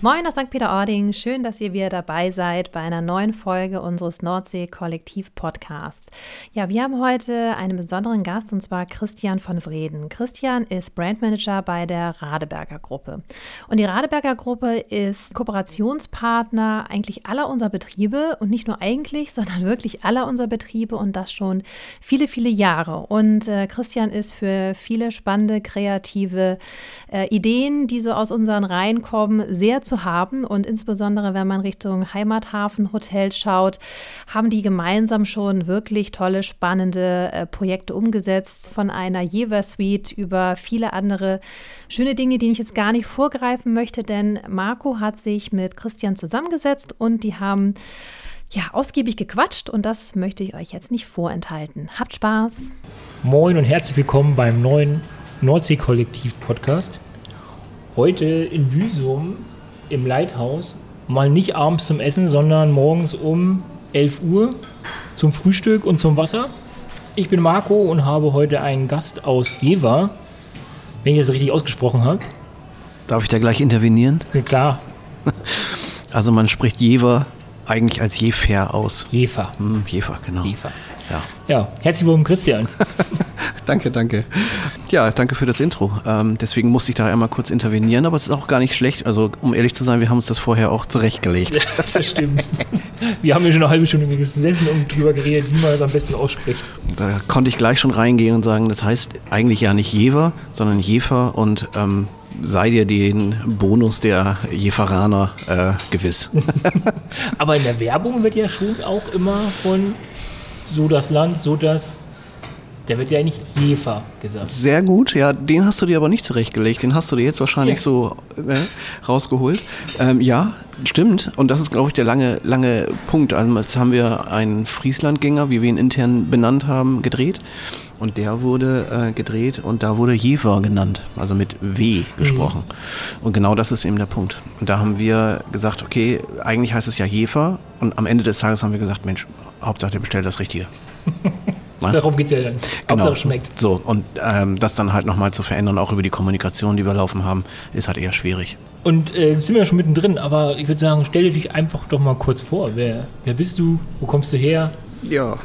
Moin aus St. Peter-Ording, schön, dass ihr wieder dabei seid bei einer neuen Folge unseres Nordsee-Kollektiv-Podcasts. Ja, wir haben heute einen besonderen Gast und zwar Christian von Vreden. Christian ist Brandmanager bei der Radeberger Gruppe. Und die Radeberger Gruppe ist Kooperationspartner eigentlich aller unserer Betriebe und nicht nur eigentlich, sondern wirklich aller unserer Betriebe und das schon viele, viele Jahre. Und äh, Christian ist für viele spannende, kreative äh, Ideen, die so aus unseren Reihen kommen, sehr zu haben. Und insbesondere, wenn man Richtung Heimathafen, Hotel schaut, haben die gemeinsam schon wirklich tolle, spannende äh, Projekte umgesetzt. Von einer Jever Suite über viele andere schöne Dinge, die ich jetzt gar nicht vorgreifen möchte, denn Marco hat sich mit Christian zusammengesetzt und die haben ja, ausgiebig gequatscht und das möchte ich euch jetzt nicht vorenthalten. Habt Spaß! Moin und herzlich willkommen beim neuen Nordsee-Kollektiv-Podcast. Heute in Büsum im Lighthouse mal nicht abends zum Essen, sondern morgens um 11 Uhr zum Frühstück und zum Wasser. Ich bin Marco und habe heute einen Gast aus Jever, wenn ich das richtig ausgesprochen habe. Darf ich da gleich intervenieren? Ja, klar. Also man spricht Jever eigentlich als Jefer aus. Jefer. Hm, Jefer, genau. Jefer. Ja. Ja, herzlich willkommen, Christian. danke, danke. Ja, danke für das Intro. Ähm, deswegen musste ich da einmal kurz intervenieren, aber es ist auch gar nicht schlecht. Also, um ehrlich zu sein, wir haben uns das vorher auch zurechtgelegt. das stimmt. Wir haben ja schon eine halbe Stunde gesessen und drüber geredet, wie man es am besten ausspricht. Da konnte ich gleich schon reingehen und sagen, das heißt eigentlich ja nicht Jever, sondern Jefer und ähm, sei dir den Bonus der Jeferaner äh, gewiss. Aber in der Werbung wird ja schon auch immer von so das Land, so das. Der wird ja nicht Jefer gesagt. Sehr gut, ja, den hast du dir aber nicht zurechtgelegt. Den hast du dir jetzt wahrscheinlich Ja. so äh, rausgeholt. Ähm, ja, stimmt. Und das ist, glaube ich, der lange, lange Punkt. Also jetzt haben wir einen Frieslandgänger, wie wir ihn intern benannt haben, gedreht. Und der wurde äh, gedreht und da wurde Jever genannt, also mit W gesprochen. Und genau das ist eben der Punkt. Und da haben wir gesagt, okay, eigentlich heißt es ja Jefer. Und am Ende des Tages haben wir gesagt, Mensch, Hauptsache, der bestellt das Richtige. Na? Darum geht es ja dann. Genau. Hauptsache schmeckt. So, und ähm, das dann halt nochmal zu verändern, auch über die Kommunikation, die wir laufen haben, ist halt eher schwierig. Und äh, jetzt sind wir ja schon mittendrin, aber ich würde sagen, stell dir dich einfach doch mal kurz vor. Wer, wer bist du? Wo kommst du her? Ja.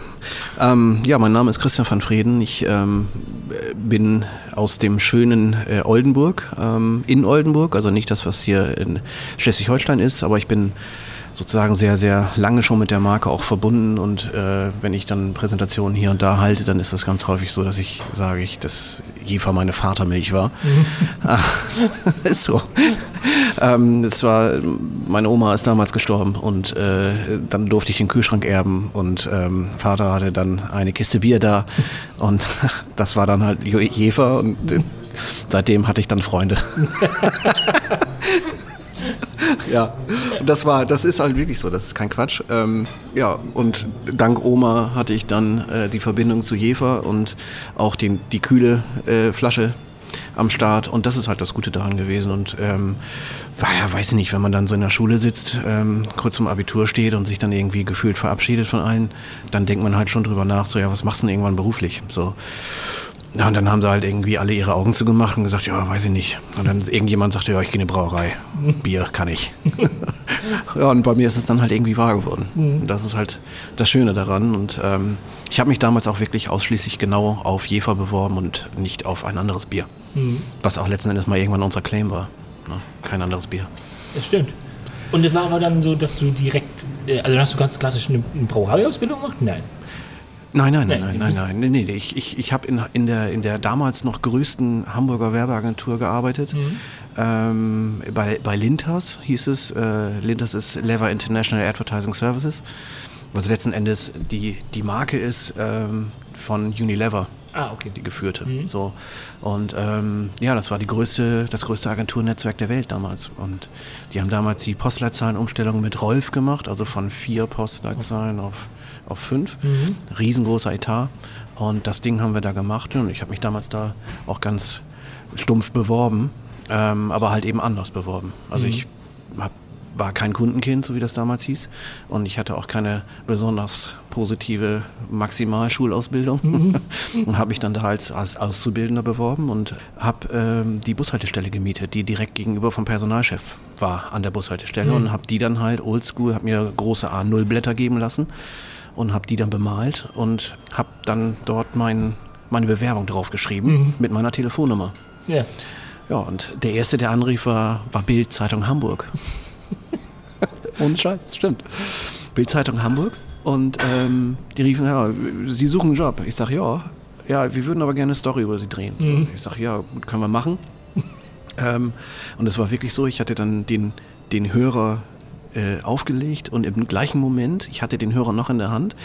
Ähm, ja, mein Name ist Christian van Freden. Ich ähm, bin aus dem schönen äh, Oldenburg, ähm, in Oldenburg, also nicht das, was hier in Schleswig-Holstein ist, aber ich bin sozusagen sehr, sehr lange schon mit der Marke auch verbunden und äh, wenn ich dann Präsentationen hier und da halte, dann ist das ganz häufig so, dass ich sage, ich, dass Jefer meine Vatermilch war. Ah, ist so. ähm, das war, meine Oma ist damals gestorben und äh, dann durfte ich den Kühlschrank erben und ähm, Vater hatte dann eine Kiste Bier da und das war dann halt Jefer und äh, seitdem hatte ich dann Freunde. Ja, und das war, das ist halt wirklich so, das ist kein Quatsch. Ähm, ja, und dank Oma hatte ich dann äh, die Verbindung zu Jefer und auch den, die kühle äh, Flasche am Start und das ist halt das Gute daran gewesen und ähm, war ja, weiß ich nicht, wenn man dann so in der Schule sitzt, ähm, kurz zum Abitur steht und sich dann irgendwie gefühlt verabschiedet von allen, dann denkt man halt schon drüber nach, so ja, was machst du denn irgendwann beruflich? So. Ja, und dann haben sie halt irgendwie alle ihre Augen zugemacht und gesagt, ja, weiß ich nicht. Und dann irgendjemand sagte, ja, ich gehe in die Brauerei. Bier kann ich. ja, und bei mir ist es dann halt irgendwie wahr geworden. Und das ist halt das Schöne daran. Und ähm, ich habe mich damals auch wirklich ausschließlich genau auf Jefer beworben und nicht auf ein anderes Bier. Was auch letzten Endes mal irgendwann unser Claim war. Ne? Kein anderes Bier. Das stimmt. Und es war aber dann so, dass du direkt, äh, also hast du ganz klassisch eine Brauereiausbildung gemacht? Nein. Nein, nein, nein, nein, nein, nein, nee, nee, ich, ich, ich habe in, in, der, in der damals noch größten Hamburger Werbeagentur gearbeitet. Ähm, bei, bei Lintas hieß es, äh, Lintas ist Lever International Advertising Services, was letzten Endes die, die Marke ist ähm, von Unilever Ah, okay. die geführte. So. Und ähm, ja, das war die größte, das größte Agenturnetzwerk der Welt damals. Und die haben damals die Postleitzahlenumstellung mit Rolf gemacht, also von vier Postleitzahlen auf, auf fünf. Riesengroßer Etat. Und das Ding haben wir da gemacht und ich habe mich damals da auch ganz stumpf beworben, ähm, aber halt eben anders beworben. Also ich habe war kein Kundenkind, so wie das damals hieß. Und ich hatte auch keine besonders positive Maximalschulausbildung. Mhm. und habe mich dann da als, als Auszubildender beworben und habe ähm, die Bushaltestelle gemietet, die direkt gegenüber vom Personalchef war an der Bushaltestelle. Mhm. Und habe die dann halt oldschool, habe mir große A0-Blätter geben lassen und habe die dann bemalt und habe dann dort mein, meine Bewerbung drauf geschrieben mhm. mit meiner Telefonnummer. Ja. Ja, und der erste, der anrief, war, war Bild Zeitung Hamburg. Ohne Scheiß, stimmt. Bild Zeitung Hamburg. Und ähm, die riefen, ja, Sie suchen einen Job. Ich sage, ja, ja, wir würden aber gerne eine Story über Sie drehen. Mhm. Ich sage, ja, gut, können wir machen. ähm, und es war wirklich so, ich hatte dann den, den Hörer äh, aufgelegt und im gleichen Moment, ich hatte den Hörer noch in der Hand,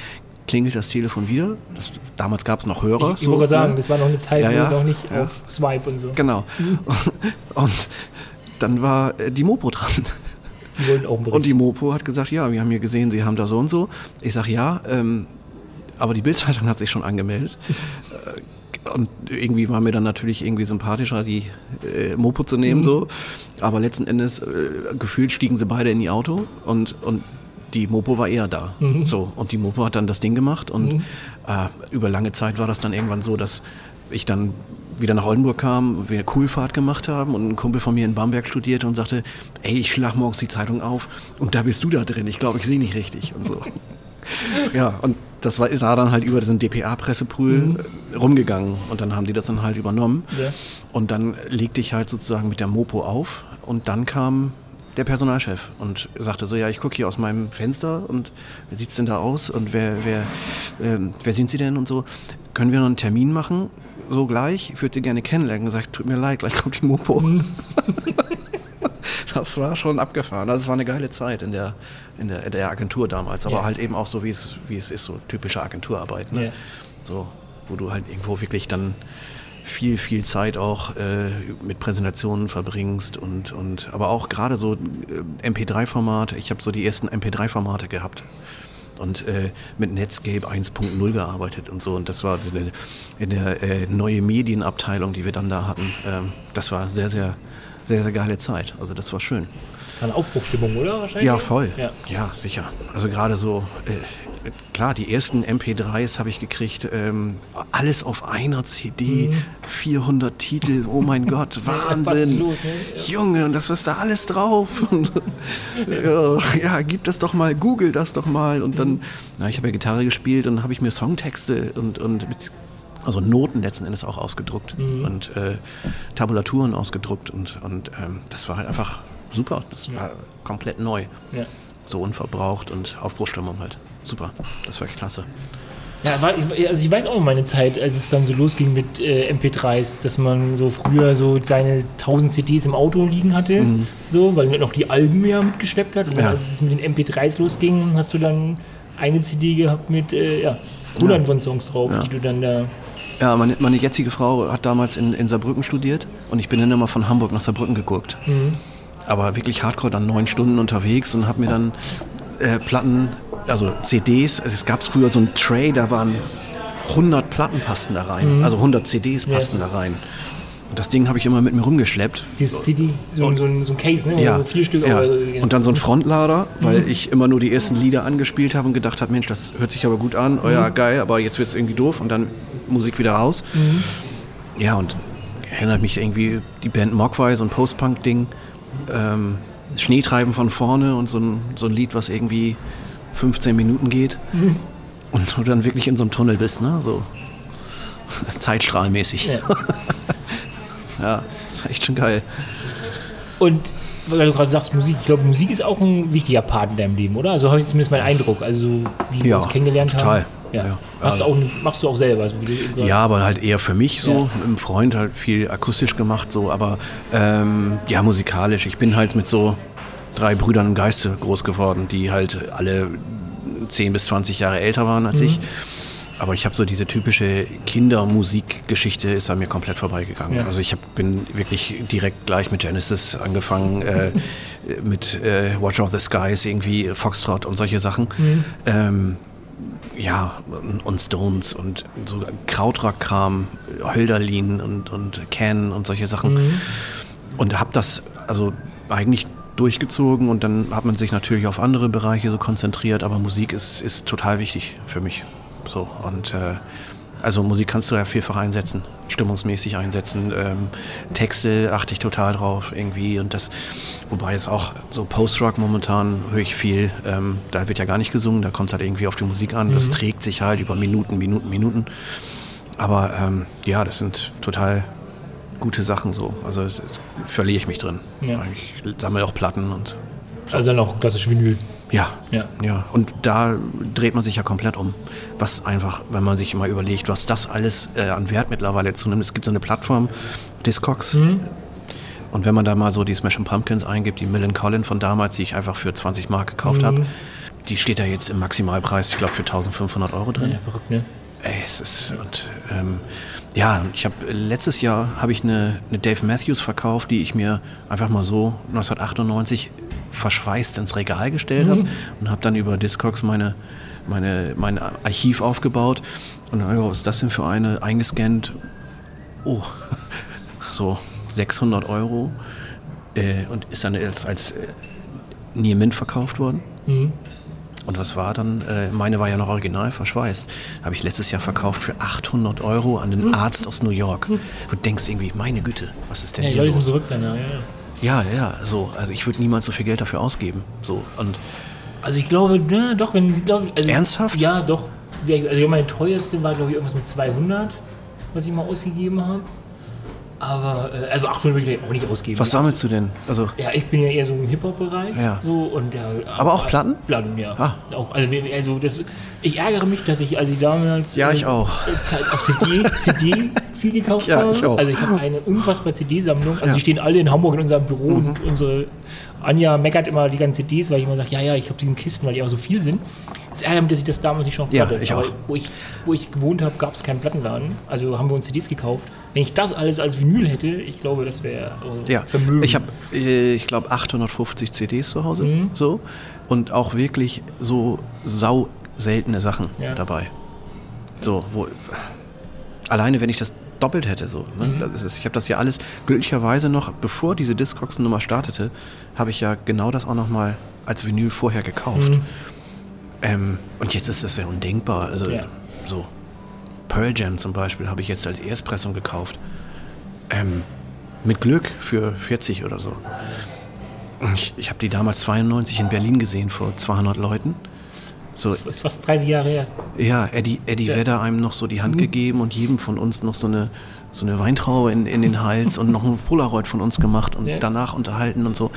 klingelt das Telefon wieder. Das, damals gab es noch Hörer. Ich, ich so, wollte sagen, ne? das war noch eine Zeit, ja, ja, noch nicht ja. auf Swipe und so. Genau. Und dann war äh, die Mopo dran. Die wollten auch Und die Mopo hat gesagt, ja, wir haben hier gesehen, Sie haben da so und so. Ich sage, ja, ähm, aber die Bildzeitung hat sich schon angemeldet. Und irgendwie war mir dann natürlich irgendwie sympathischer, die äh, Mopo zu nehmen, mhm. so. Aber letzten Endes, äh, gefühlt stiegen sie beide in die Auto und, und die Mopo war eher da. Mhm. So, und die Mopo hat dann das Ding gemacht und mhm. äh, über lange Zeit war das dann irgendwann so, dass ich dann wieder nach Oldenburg kam, wir eine Coolfahrt gemacht haben und ein Kumpel von mir in Bamberg studierte und sagte, ey, ich schlag morgens die Zeitung auf und da bist du da drin, ich glaube, ich sehe nicht richtig und so. ja, und das war da dann halt über diesen DPA-Pressepool mhm. rumgegangen und dann haben die das dann halt übernommen. Ja. Und dann legte ich halt sozusagen mit der Mopo auf und dann kam der Personalchef und sagte so, ja, ich gucke hier aus meinem Fenster und wie sieht es denn da aus und wer, wer, äh, wer sind Sie denn und so. Können wir noch einen Termin machen? So gleich? Ich würde Sie gerne kennenlernen. Gesagt, tut mir leid, gleich kommt die Mopo. Mhm. das war schon abgefahren. Also es war eine geile Zeit in der, in der, in der Agentur damals, aber ja. halt eben auch so, wie es, wie es ist, so typische Agenturarbeit. Ne? Ja. So, wo du halt irgendwo wirklich dann viel, viel Zeit auch äh, mit Präsentationen verbringst und, und aber auch gerade so äh, MP3-Format. Ich habe so die ersten MP3-Formate gehabt und äh, mit Netscape 1.0 gearbeitet und so. Und das war in der, in der äh, neue Medienabteilung, die wir dann da hatten. Ähm, das war sehr, sehr, sehr, sehr geile Zeit. Also das war schön. Eine Aufbruchstimmung, oder wahrscheinlich? Ja, voll. Ja, ja sicher. Also gerade so, äh, klar, die ersten MP3s habe ich gekriegt, ähm, alles auf einer CD, mhm. 400 Titel, oh mein Gott, Wahnsinn. Los, ne? ja. Junge, und das ist da alles drauf. ja, ja, gib das doch mal, google das doch mal. Und dann, mhm. na, ich habe ja Gitarre gespielt und habe ich mir Songtexte und, und also Noten letzten Endes auch ausgedruckt mhm. und äh, Tabulaturen ausgedruckt und, und ähm, das war halt einfach super. Das war komplett neu. Ja. So unverbraucht und Aufbruchstimmung halt super. Das war echt klasse. Ja, war, also ich weiß auch meine Zeit, als es dann so losging mit äh, MP3s, dass man so früher so seine 1000 CDs im Auto liegen hatte, mhm. so, weil man noch die Alben ja mitgeschleppt hat. Und ja. als es mit den MP3s losging, hast du dann eine CD gehabt mit äh, ja, hunderten ja. von Songs drauf, ja. die du dann da. Ja, meine, meine jetzige Frau hat damals in, in Saarbrücken studiert und ich bin dann immer von Hamburg nach Saarbrücken geguckt. Mhm. Aber wirklich hardcore dann neun Stunden unterwegs und habe mir dann äh, Platten also CDs, es gab früher so ein Tray, da waren 100 Platten passten da rein, mhm. also 100 CDs passten ja. da rein. Das Ding habe ich immer mit mir rumgeschleppt. Dieses CD, so, und, so, ein, so, ein, Case, ne? Ja, so vier Stück. Ja. Oder, und dann so ein Frontlader, weil mhm. ich immer nur die ersten Lieder angespielt habe und gedacht habe, Mensch, das hört sich aber gut an, oh ja, mhm. geil, aber jetzt wird es irgendwie doof und dann Musik wieder raus. Mhm. Ja, und erinnert mich irgendwie die Band Mogwai, so ein Post-Punk-Ding. Ähm, Schneetreiben von vorne und so ein, so ein Lied, was irgendwie 15 Minuten geht mhm. und du dann wirklich in so einem Tunnel bist, ne? So zeitstrahlmäßig. Ja. ja, das ist echt schon geil. Und weil du gerade sagst Musik, ich glaube, Musik ist auch ein wichtiger Part in deinem Leben, oder? Also habe ich zumindest meinen Eindruck, also wie wir ja, uns kennengelernt total. haben. Ja. ja. Machst, du auch, machst du auch selber? Also ja, aber halt eher für mich so. Ja. Mit einem Freund halt viel akustisch gemacht, so, aber ähm, ja, musikalisch. Ich bin halt mit so drei Brüdern im Geiste groß geworden, die halt alle 10 bis 20 Jahre älter waren als mhm. ich. Aber ich habe so diese typische Kindermusikgeschichte ist an mir komplett vorbeigegangen. Ja. Also ich hab, bin wirklich direkt gleich mit Genesis angefangen, äh, mit äh, Watch of the Skies, irgendwie Foxtrot und solche Sachen. Mhm. Ähm, ja, und Stones und so Krautrock-Kram, Hölderlin und, und Can und solche Sachen. Mhm. Und habe das also eigentlich durchgezogen und dann hat man sich natürlich auf andere Bereiche so konzentriert, aber Musik ist, ist total wichtig für mich. So und äh, also Musik kannst du ja vielfach einsetzen, stimmungsmäßig einsetzen. Ähm, Texte achte ich total drauf irgendwie und das, wobei es auch so Post-Rock momentan höre ich viel. Ähm, da wird ja gar nicht gesungen, da kommt es halt irgendwie auf die Musik an. Das trägt sich halt über Minuten, Minuten, Minuten. Aber ähm, ja, das sind total gute Sachen so. Also verliere ich mich drin. Ja. Ich sammle auch Platten und Also dann auch klassisch Vinyl. Ja, Ja. ja. Und da dreht man sich ja komplett um. Was einfach, wenn man sich mal überlegt, was das alles äh, an Wert mittlerweile zunimmt. Es gibt so eine Plattform, Discogs. Und wenn man da mal so die Smashing Pumpkins eingibt, die Millen Collin von damals, die ich einfach für 20 Mark gekauft habe, die steht da jetzt im Maximalpreis, ich glaube, für 1500 Euro drin. Ja, verrückt, ne? Ey, es ist und ähm, ja, ich habe letztes Jahr habe ich eine, eine Dave Matthews verkauft, die ich mir einfach mal so 1998 verschweißt ins Regal gestellt habe und habe dann über Discogs meine meine mein Archiv aufgebaut und dann, was ist das denn für eine eingescannt? Oh, so 600 Euro äh, und ist dann als als äh, Near Mint verkauft worden. Und was war dann? Äh, meine war ja noch original verschweißt. Habe ich letztes Jahr verkauft für 800 Euro an den Arzt aus New York. Du denkst irgendwie, meine Güte, was ist denn Ja, hier Leute sind los? verrückt danach, ja. ja. Ja, ja, so. Also ich würde niemals so viel Geld dafür ausgeben. So und Also ich glaube, ne, doch, wenn sie, glaube also, Ernsthaft? Ja, doch. Also meine teuerste war, glaube ich, irgendwas mit 200, was ich mal ausgegeben habe. Aber, äh, also 800 würde ich auch nicht ausgeben. was sammelst du denn? Also Ja, ich bin ja eher so im Hip-Hop-Bereich. Ja. So, und, ja, Aber auch Platten? Platten, ja. Ah. Auch, also, also das, ich ärgere mich, dass ich, als ich damals Ja, äh, ich auch. Zeit auf CD, CD viel gekauft Ja, habe. ich auch. Also ich habe eine unfassbare CD-Sammlung. Also Ja. Mhm. die stehen alle in Hamburg in unserem Büro und unsere Anja meckert immer die ganzen CDs, weil ich immer sage, ja, ja, ich habe sie in Kisten, weil die auch so viel sind. Es ärgert mich, dass ich das damals nicht schon auf Ja, ich aber auch. Wo ich, wo ich gewohnt habe, gab es keinen Plattenladen. Also haben wir uns CDs gekauft. Wenn ich das alles als Vinyl hätte, ich glaube, das wäre äh, ja, Vermögen. ich habe, äh, ich glaube, 850 CDs zu Hause. Mhm. So und auch wirklich so sau seltene Sachen Ja. dabei. So, wo alleine wenn ich das doppelt hätte, so. Ne? Mhm. Das ist, ich habe das ja alles glücklicherweise noch, bevor diese Discogs-Nummer startete, habe ich ja genau das auch noch mal als Vinyl vorher gekauft. Mhm. Ähm, und jetzt ist das ja undenkbar. Also Ja. so Pearl Jam zum Beispiel habe ich jetzt als Erstpressung gekauft. Ähm, mit Glück für 40 oder so. Ich, ich habe die damals 92 in Berlin gesehen vor 200 Leuten. So, Das ist fast 30 Jahre her. ja, Eddie, Eddie Ja. Vedder einem noch so die Hand gegeben und jedem von uns noch so eine, so eine Weintraube in, in den Hals und noch ein Polaroid von uns gemacht und Ja. danach unterhalten und so.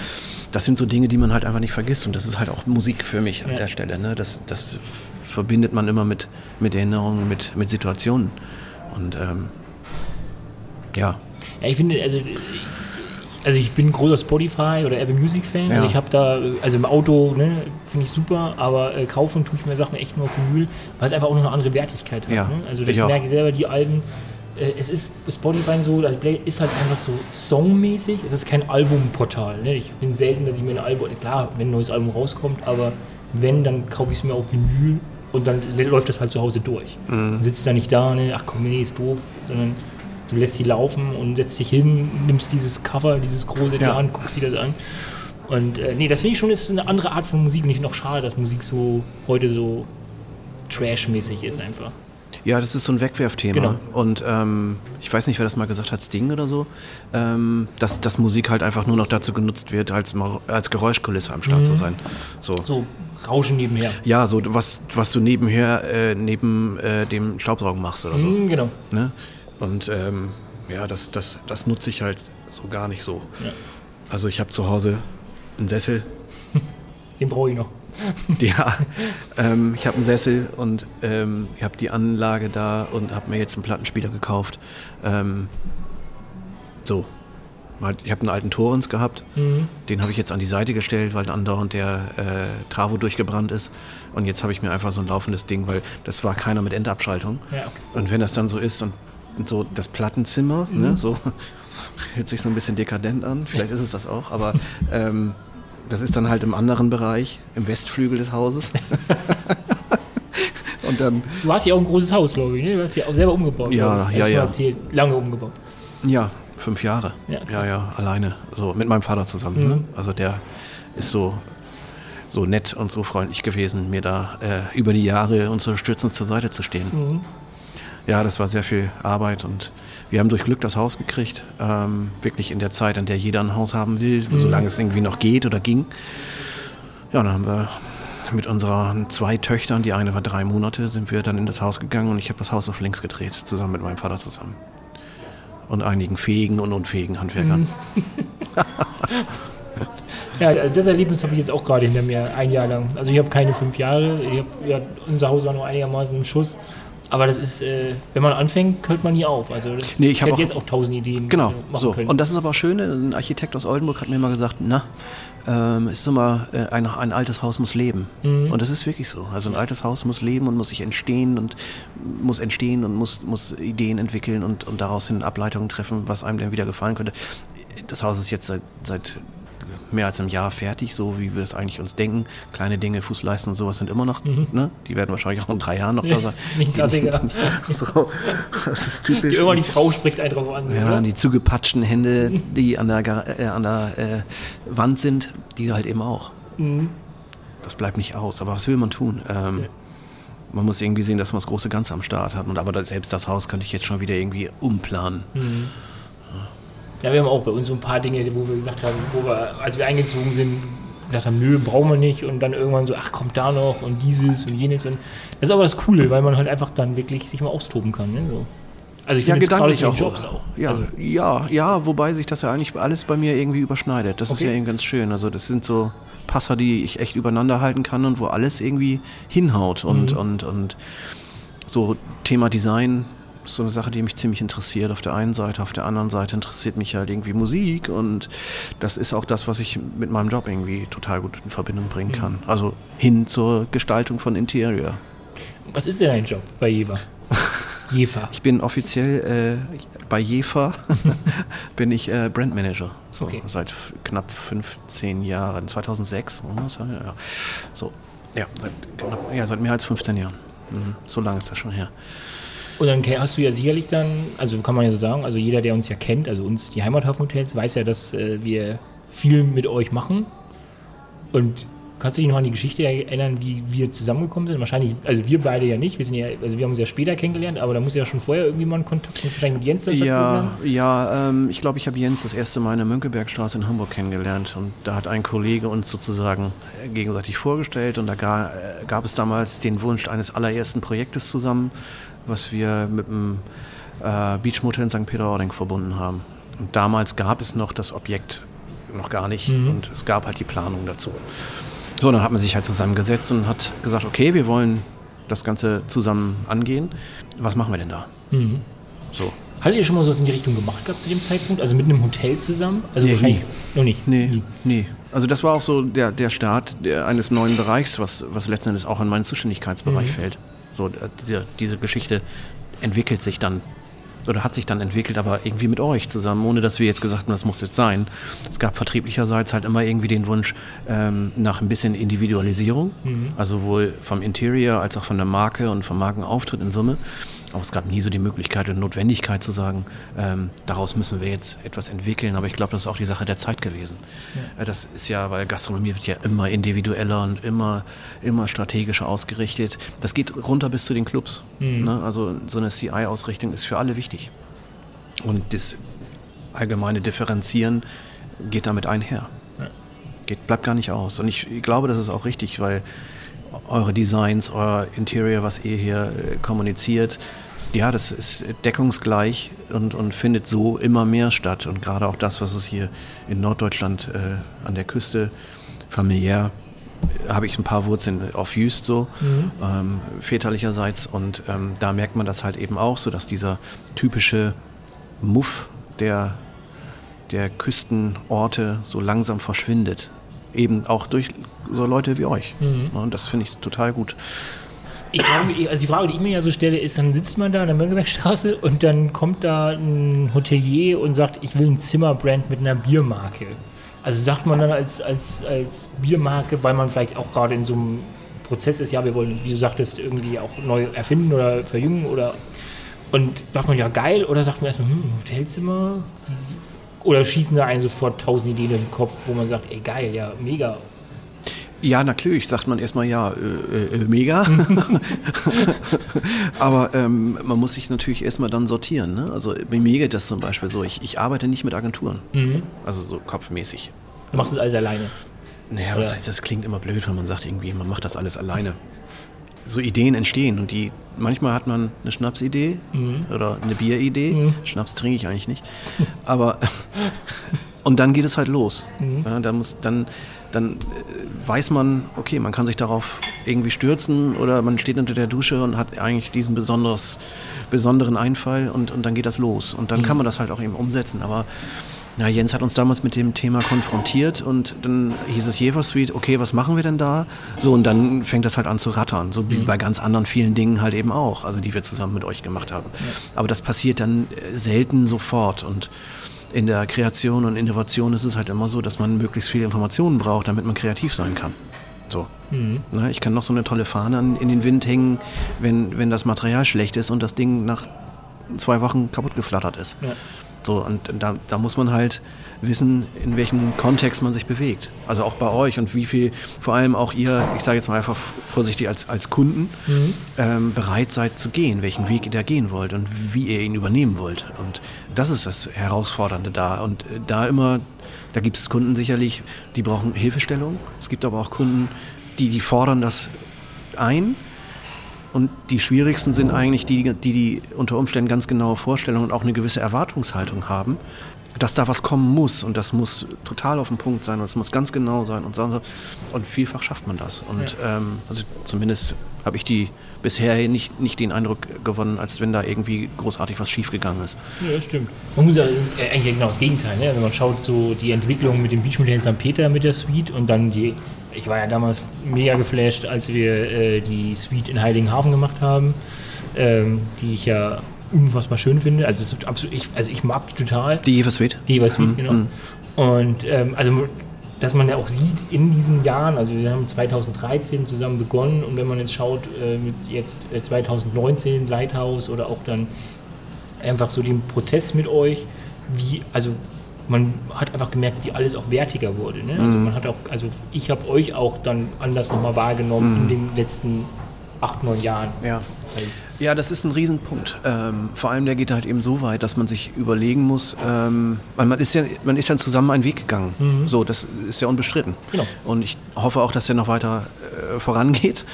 Das sind so Dinge, die man halt einfach nicht vergisst und das ist halt auch Musik für mich an Ja. der Stelle. Ne? Das, das verbindet man immer mit, mit Erinnerungen, mit, mit Situationen. Und ähm, ja, Ja, ich finde, also also ich bin ein großer Spotify oder Apple Music Fan. Ja. Also ich habe da, also im Auto, ne, finde ich super, aber äh, kaufen tue ich mir Sachen echt nur auf Vinyl, weil es einfach auch noch eine andere Wertigkeit hat. Ja, Ne? Also ich das auch. merke ich selber, die Alben, äh, es ist Spotify so, das Play ist halt einfach so songmäßig, es ist kein Albumportal. Ne? Ich bin selten, dass ich mir ein Album, klar, wenn ein neues Album rauskommt, aber wenn, dann kaufe ich es mir auf Vinyl und dann läuft das halt zu Hause durch. Mhm. Du sitzt da nicht da, ne, ach komm, nee, ist doof, sondern du lässt sie laufen und setzt dich hin, nimmst dieses Cover, dieses große in Ja. die Hand, guckst dir das an. Und äh, nee, das finde ich schon ist eine andere Art von Musik und ich finde auch schade, dass Musik so heute so trashmäßig ist einfach. Ja, das ist so ein Wegwerfthema. Genau. Und ähm, ich weiß nicht, wer das mal gesagt hat, Sting oder so, ähm, dass, dass Musik halt einfach nur noch dazu genutzt wird, als, als Geräuschkulisse am Start zu sein. So. Mhm. So Rauschen nebenher. Ja, so was, was du nebenher äh, neben äh, dem Staubsaugen machst oder so. Mhm, genau. Ne? Und ähm, ja, das, das, das nutze ich halt so gar nicht so. Ja. Also ich habe zu Hause einen Sessel, Den brauche ich noch. ja, ähm, ich habe einen Sessel und ähm, ich habe die Anlage da und habe mir jetzt einen Plattenspieler gekauft. Ähm, so, ich habe einen alten Torrens gehabt, Mhm. den habe ich jetzt an die Seite gestellt, weil andauernd der äh, Travo durchgebrannt ist. Und jetzt habe ich mir einfach so ein laufendes Ding, weil das war keiner mit Endabschaltung. Ja, okay. Und wenn das dann so ist und so das Plattenzimmer, ne, so hört sich so ein bisschen dekadent an, vielleicht ist es das auch, aber ähm, das ist dann halt im anderen Bereich, im Westflügel des Hauses. und dann, Du hast ja auch ein großes Haus, glaube ich. Ne? Du hast ja auch selber umgebaut. Ja, ja, ja. Erzählt. Lange umgebaut. ja, fünf Jahre. Ja, ja, ja, alleine, so mit meinem Vater zusammen. Mhm. Ne? Also der ist so, so nett und so freundlich gewesen, mir da äh, über die Jahre unterstützend zur Seite zu stehen. Mhm. Ja, das war sehr viel Arbeit und wir haben durch Glück das Haus gekriegt. Ähm, wirklich in der Zeit, in der jeder ein Haus haben will, mhm. solange es irgendwie noch geht oder ging. Ja, dann haben wir mit unseren zwei Töchtern, die eine war drei Monate, sind wir dann in das Haus gegangen und ich habe das Haus auf links gedreht, zusammen mit meinem Vater zusammen. Und einigen fähigen und unfähigen Handwerkern. Mhm. ja, also das Erlebnis habe ich jetzt auch gerade hinter mir, ein Jahr lang. Also ich habe keine fünf Jahre, hab, ja, unser Haus war noch einigermaßen im Schuss. Aber das ist, äh, wenn man anfängt, hört man nie auf. Also das, nee, ich habe jetzt auch tausend Ideen. Genau, so. Können. Und das ist aber schön. Ein Architekt aus Oldenburg hat mir mal gesagt, na, ähm, es ist immer, äh, ein, ein altes Haus muss leben. Mhm. Und das ist wirklich so. Also ein altes Haus muss leben und muss sich entstehen und muss entstehen und muss, muss Ideen entwickeln und, und daraus hin Ableitungen treffen, was einem dann wieder gefallen könnte. Das Haus ist jetzt seit, seit mehr als einem Jahr fertig, so wie wir es eigentlich uns denken. Kleine Dinge, Fußleisten und sowas sind immer noch, mhm. ne? Die werden wahrscheinlich auch in drei Jahren noch da sein. Das ist ein Klassiker. das ist typisch. Die, irgendwann die Frau spricht einen drauf an. Ja, oder? die zugepatschten Hände, die an der, äh, an der äh, Wand sind, die halt eben auch. Mhm. Das bleibt nicht aus. Aber was will man tun? Ähm, okay. Man muss irgendwie sehen, dass man das große Ganze am Start hat. Und aber selbst das Haus könnte ich jetzt schon wieder irgendwie umplanen. Mhm. Ja, wir haben auch bei uns so ein paar Dinge, wo wir gesagt haben, wo wir, als wir eingezogen sind, gesagt haben, nö, brauchen wir nicht. Und dann irgendwann so, ach, kommt da noch und dieses und jenes. Und das ist aber das Coole, weil man halt einfach dann wirklich sich mal austoben kann. Ne? So. Also ich ja, gedanklich auch. Jobs auch. Ja, also. ja, ja, wobei sich das ja eigentlich alles bei mir irgendwie überschneidet. Das okay. ist ja eben ganz schön. Also das sind so Passer, die ich echt übereinander halten kann und wo alles irgendwie hinhaut. Und, mhm. und, und so Thema Design so eine Sache, die mich ziemlich interessiert auf der einen Seite. Auf der anderen Seite interessiert mich halt irgendwie Musik und das ist auch das, was ich mit meinem Job irgendwie total gut in Verbindung bringen kann. Mhm. Also hin zur Gestaltung von Interior. Was ist denn dein Job bei Jever? Jefer. Ich bin offiziell äh, bei Jefer bin ich äh, Brandmanager. So, okay. Seit knapp 15 Jahren. 2006, ja. So, ja, seit, ja, seit mehr als 15 Jahren. Mhm. So lange ist das schon her. Und dann hast du ja sicherlich dann, also kann man ja so sagen, also jeder, der uns ja kennt, also uns, die Heimathafenhotels, weiß ja, dass äh, wir viel mit euch machen. Und kannst du dich noch an die Geschichte erinnern, wie wir zusammengekommen sind? Wahrscheinlich, also wir beide ja nicht, wir sind ja, also wir haben uns ja später kennengelernt, aber da muss ja schon vorher irgendwie mal ein Kontakt, wahrscheinlich mit Jens das Ja, ja ähm, ich glaube, ich habe Jens das erste Mal in der Mönckebergstraße in Hamburg kennengelernt. Und da hat ein Kollege uns sozusagen gegenseitig vorgestellt. Und da äh, gab es damals den Wunsch eines allerersten Projektes zusammen was wir mit dem äh, Beachmotel in St. Peter-Ording verbunden haben. Und damals gab es noch das Objekt noch gar nicht mhm. und es gab halt die Planung dazu. So, dann hat man sich halt zusammengesetzt und hat gesagt, okay, wir wollen das Ganze zusammen angehen. Was machen wir denn da? Mhm. So. Hattet ihr schon mal sowas in die Richtung gemacht gehabt zu dem Zeitpunkt? Also mit einem Hotel zusammen? Also nee, wahrscheinlich nie. noch nicht. Nee, nie. nee. Also das war auch so der, der Start der, eines neuen Bereichs, was, was letzten Endes auch in meinen Zuständigkeitsbereich mhm. fällt. So, äh, diese, diese Geschichte entwickelt sich dann oder hat sich dann entwickelt, aber irgendwie mit euch zusammen, ohne dass wir jetzt gesagt haben, das muss jetzt sein. Es gab vertrieblicherseits halt immer irgendwie den Wunsch ähm, nach ein bisschen Individualisierung, mhm. also sowohl vom Interior als auch von der Marke und vom Markenauftritt in Summe. Aber es gab nie so die Möglichkeit und Notwendigkeit zu sagen, ähm, daraus müssen wir jetzt etwas entwickeln. Aber ich glaube, das ist auch die Sache der Zeit gewesen. Ja. Äh, das ist ja, weil Gastronomie wird ja immer individueller und immer, immer strategischer ausgerichtet. Das geht runter bis zu den Clubs. Mhm. Ne? Also so eine CI-Ausrichtung ist für alle wichtig. Und das allgemeine Differenzieren geht damit einher. Ja. Geht, bleibt gar nicht aus. Und ich, ich glaube, das ist auch richtig, weil eure Designs, euer Interior, was ihr hier äh, kommuniziert, ja, das ist deckungsgleich und, und findet so immer mehr statt. Und gerade auch das, was es hier in Norddeutschland äh, an der Küste familiär habe ich ein paar Wurzeln auf Jüst so, mhm. ähm, väterlicherseits. Und ähm, da merkt man das halt eben auch, so dass dieser typische Muff der, der Küstenorte so langsam verschwindet eben auch durch so Leute wie euch. Mhm. Und das finde ich total gut. Ich frage, also die Frage, die ich mir ja so stelle, ist, dann sitzt man da in der Mönckebergstraße und dann kommt da ein Hotelier und sagt, ich will ein Zimmerbrand mit einer Biermarke. Also sagt man dann als, als, als Biermarke, weil man vielleicht auch gerade in so einem Prozess ist, ja, wir wollen, wie du sagtest, irgendwie auch neu erfinden oder verjüngen oder und sagt man ja geil oder sagt man erstmal, hm, Hotelzimmer, oder schießen da einen sofort tausend Ideen in den Kopf, wo man sagt, ey geil, ja, mega. Ja, natürlich, sagt man erstmal ja, äh, äh, mega. Aber ähm, man muss sich natürlich erstmal dann sortieren. Ne? Also bei mir geht das zum Beispiel so, ich, ich arbeite nicht mit Agenturen. Mhm. Also so kopfmäßig. Du machst das alles alleine? Naja, was heißt, das klingt immer blöd, wenn man sagt, irgendwie, man macht das alles alleine. So Ideen entstehen und die, manchmal hat man eine Schnapsidee mhm. oder eine Bieridee. Mhm. Schnaps trinke ich eigentlich nicht. Aber, und dann geht es halt los. Mhm. Ja, da muss, dann, dann äh, weiß man, okay, man kann sich darauf irgendwie stürzen oder man steht unter der Dusche und hat eigentlich diesen besonders, besonderen Einfall und, und dann geht das los. Und dann mhm. kann man das halt auch eben umsetzen. Aber ja, Jens hat uns damals mit dem Thema konfrontiert und dann hieß es Jever Suite, okay, was machen wir denn da? So, und dann fängt das halt an zu rattern, so wie mhm. bei ganz anderen vielen Dingen halt eben auch, also die wir zusammen mit euch gemacht haben. Ja. Aber das passiert dann äh, selten sofort und in der Kreation und Innovation ist es halt immer so, dass man möglichst viele Informationen braucht, damit man kreativ sein kann. So. Mhm. Na, ich kann noch so eine tolle Fahne in den Wind hängen, wenn, wenn das Material schlecht ist und das Ding nach zwei Wochen kaputt geflattert ist. Ja. So, und da, da muss man halt wissen, in welchem Kontext man sich bewegt. Also auch bei euch und wie viel, vor allem auch ihr, ich sage jetzt mal einfach vorsichtig als, als Kunden, mhm. ähm, bereit seid zu gehen, welchen Weg ihr da gehen wollt und wie ihr ihn übernehmen wollt. Und das ist das Herausfordernde da. Und äh, da immer, da gibt es Kunden sicherlich, die brauchen Hilfestellung. Es gibt aber auch Kunden, die, die fordern das ein und die schwierigsten sind eigentlich die, die die unter Umständen ganz genaue Vorstellungen und auch eine gewisse Erwartungshaltung haben, dass da was kommen muss und das muss total auf den Punkt sein und es muss ganz genau sein und so. Und vielfach schafft man das. Und ja. ähm, also zumindest habe ich die bisher nicht, nicht den Eindruck gewonnen, als wenn da irgendwie großartig was schiefgegangen ist. Ja, das stimmt. Man muss ja eigentlich genau das Gegenteil. Ne? Wenn man schaut, so die Entwicklung mit dem Beachmodell St. Peter mit der Suite und dann die ich war ja damals mega geflasht, als wir äh, die Suite in Heiligenhafen gemacht haben, ähm, die ich ja unfassbar schön finde. Also, absolut, ich, also ich mag die total. Die Jever Suite? Die Jever Suite, mhm. genau. Mhm. Und ähm, also, dass man ja auch sieht in diesen Jahren, also wir haben 2013 zusammen begonnen und wenn man jetzt schaut, äh, mit jetzt äh, 2019 Lighthouse oder auch dann einfach so den Prozess mit euch, wie, also man hat einfach gemerkt, wie alles auch wertiger wurde. Ne? Also mhm. man hat auch, also ich habe euch auch dann anders nochmal wahrgenommen mhm. in den letzten acht, neun Jahren. Ja. Ja, das ist ein Riesenpunkt. Ähm, vor allem der geht halt eben so weit, dass man sich überlegen muss, ähm, man, ist ja, man ist ja zusammen einen Weg gegangen. Mhm. So, das ist ja unbestritten. Genau. Und ich hoffe auch, dass der noch weiter äh, vorangeht.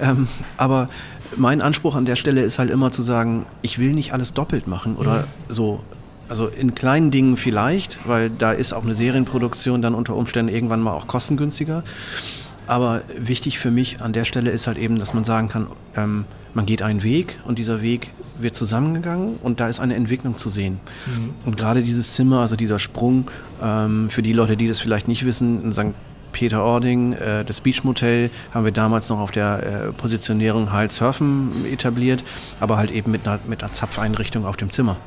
Ja. Ähm, aber mein Anspruch an der Stelle ist halt immer zu sagen, ich will nicht alles doppelt machen oder mhm. so also in kleinen Dingen vielleicht, weil da ist auch eine Serienproduktion dann unter Umständen irgendwann mal auch kostengünstiger. Aber wichtig für mich an der Stelle ist halt eben, dass man sagen kann, ähm, man geht einen Weg und dieser Weg wird zusammengegangen und da ist eine Entwicklung zu sehen. Mhm. Und gerade dieses Zimmer, also dieser Sprung, ähm, für die Leute, die das vielleicht nicht wissen, in St. Peter-Ording, äh, das Beach Motel, haben wir damals noch auf der äh, Positionierung halt Surfen etabliert, aber halt eben mit einer, mit einer Zapfeinrichtung auf dem Zimmer.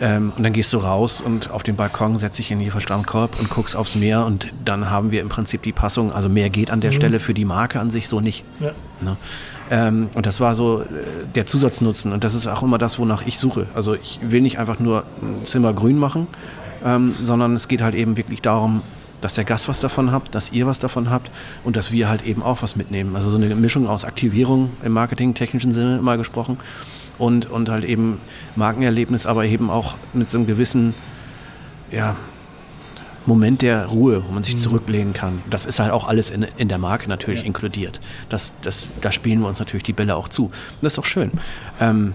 Ähm, und dann gehst du raus und auf den Balkon setzt dich in den Strandkorb und guckst aufs Meer und dann haben wir im Prinzip die Passung. Also mehr geht an der mhm. Stelle für die Marke an sich so nicht. Ja. Ne? Ähm, und das war so äh, der Zusatznutzen und das ist auch immer das, wonach ich suche. Also ich will nicht einfach nur ein Zimmer grün machen, ähm, sondern es geht halt eben wirklich darum, dass der Gast was davon hat, dass ihr was davon habt und dass wir halt eben auch was mitnehmen. Also so eine Mischung aus Aktivierung im marketingtechnischen Sinne immer gesprochen und, und halt eben Markenerlebnis, aber eben auch mit so einem gewissen ja, Moment der Ruhe, wo man sich mhm. zurücklehnen kann. Das ist halt auch alles in, in der Marke natürlich ja. inkludiert. Das, das, da spielen wir uns natürlich die Bälle auch zu. Und das ist doch schön. Ähm,